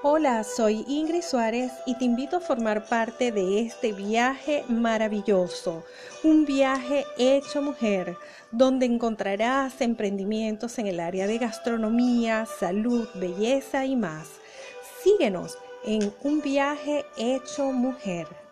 Hola, soy Ingrid Suárez y te invito a formar parte de este viaje maravilloso, un viaje hecho mujer, donde encontrarás emprendimientos en el área de gastronomía, salud, belleza y más. Síguenos en un viaje hecho mujer.